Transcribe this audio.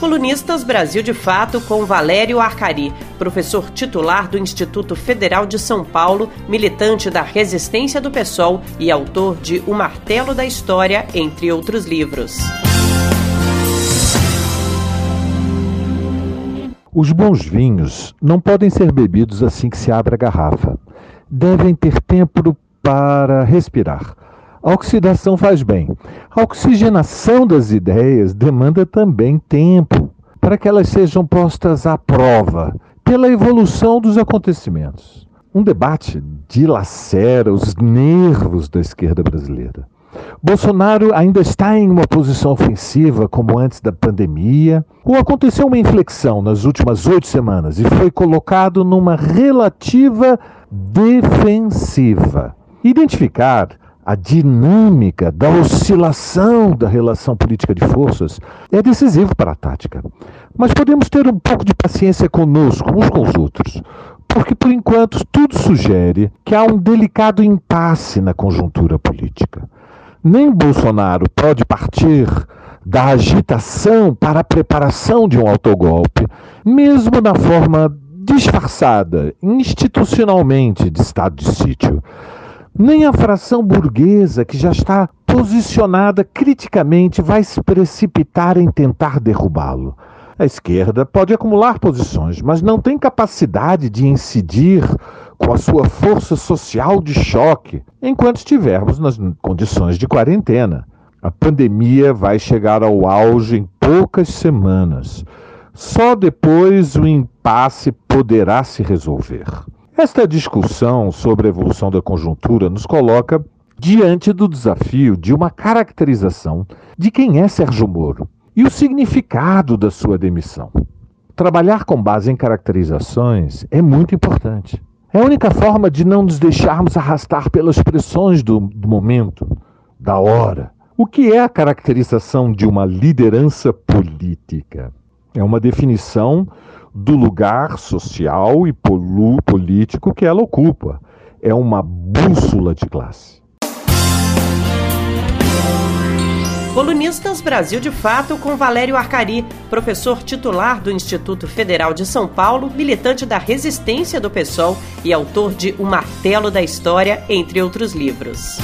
Colunistas Brasil de Fato com Valério Arcari, professor titular do Instituto Federal de São Paulo, militante da resistência do PSOL e autor de O Martelo da História, entre outros livros. Os bons vinhos não podem ser bebidos assim que se abre a garrafa. Devem ter tempo para respirar a oxidação faz bem. A oxigenação das ideias demanda também tempo para que elas sejam postas à prova pela evolução dos acontecimentos. Um debate dilacera os nervos da esquerda brasileira. Bolsonaro ainda está em uma posição ofensiva como antes da pandemia, ou aconteceu uma inflexão nas últimas oito semanas e foi colocado numa relativa defensiva. Identificar a dinâmica da oscilação da relação política de forças é decisivo para a tática. Mas podemos ter um pouco de paciência conosco, uns com os outros, porque por enquanto tudo sugere que há um delicado impasse na conjuntura política. Nem Bolsonaro pode partir da agitação para a preparação de um autogolpe, mesmo na forma disfarçada, institucionalmente, de estado de sítio nem a fração burguesa, que já está posicionada criticamente, vai se precipitar em tentar derrubá-lo. A esquerda pode acumular posições, mas não tem capacidade de incidir com a sua força social de choque enquanto estivermos nas condições de quarentena. A pandemia vai chegar ao auge em poucas semanas. Só depois o impasse poderá se resolver. Esta discussão sobre a evolução da conjuntura nos coloca diante do desafio de uma caracterização de quem é Sérgio Moro e o significado da sua demissão. Trabalhar com base em caracterizações é muito importante. É a única forma de não nos deixarmos arrastar pelas pressões do, do momento, da hora. O que é a caracterização de uma liderança política? É uma definição do lugar social e político que ela ocupa. É uma bússola de classe. Colunistas Brasil de Fato com Valério Arcari, professor titular do Instituto Federal de São Paulo, militante da resistência do PSOL e autor de O Martelo da História, entre outros livros.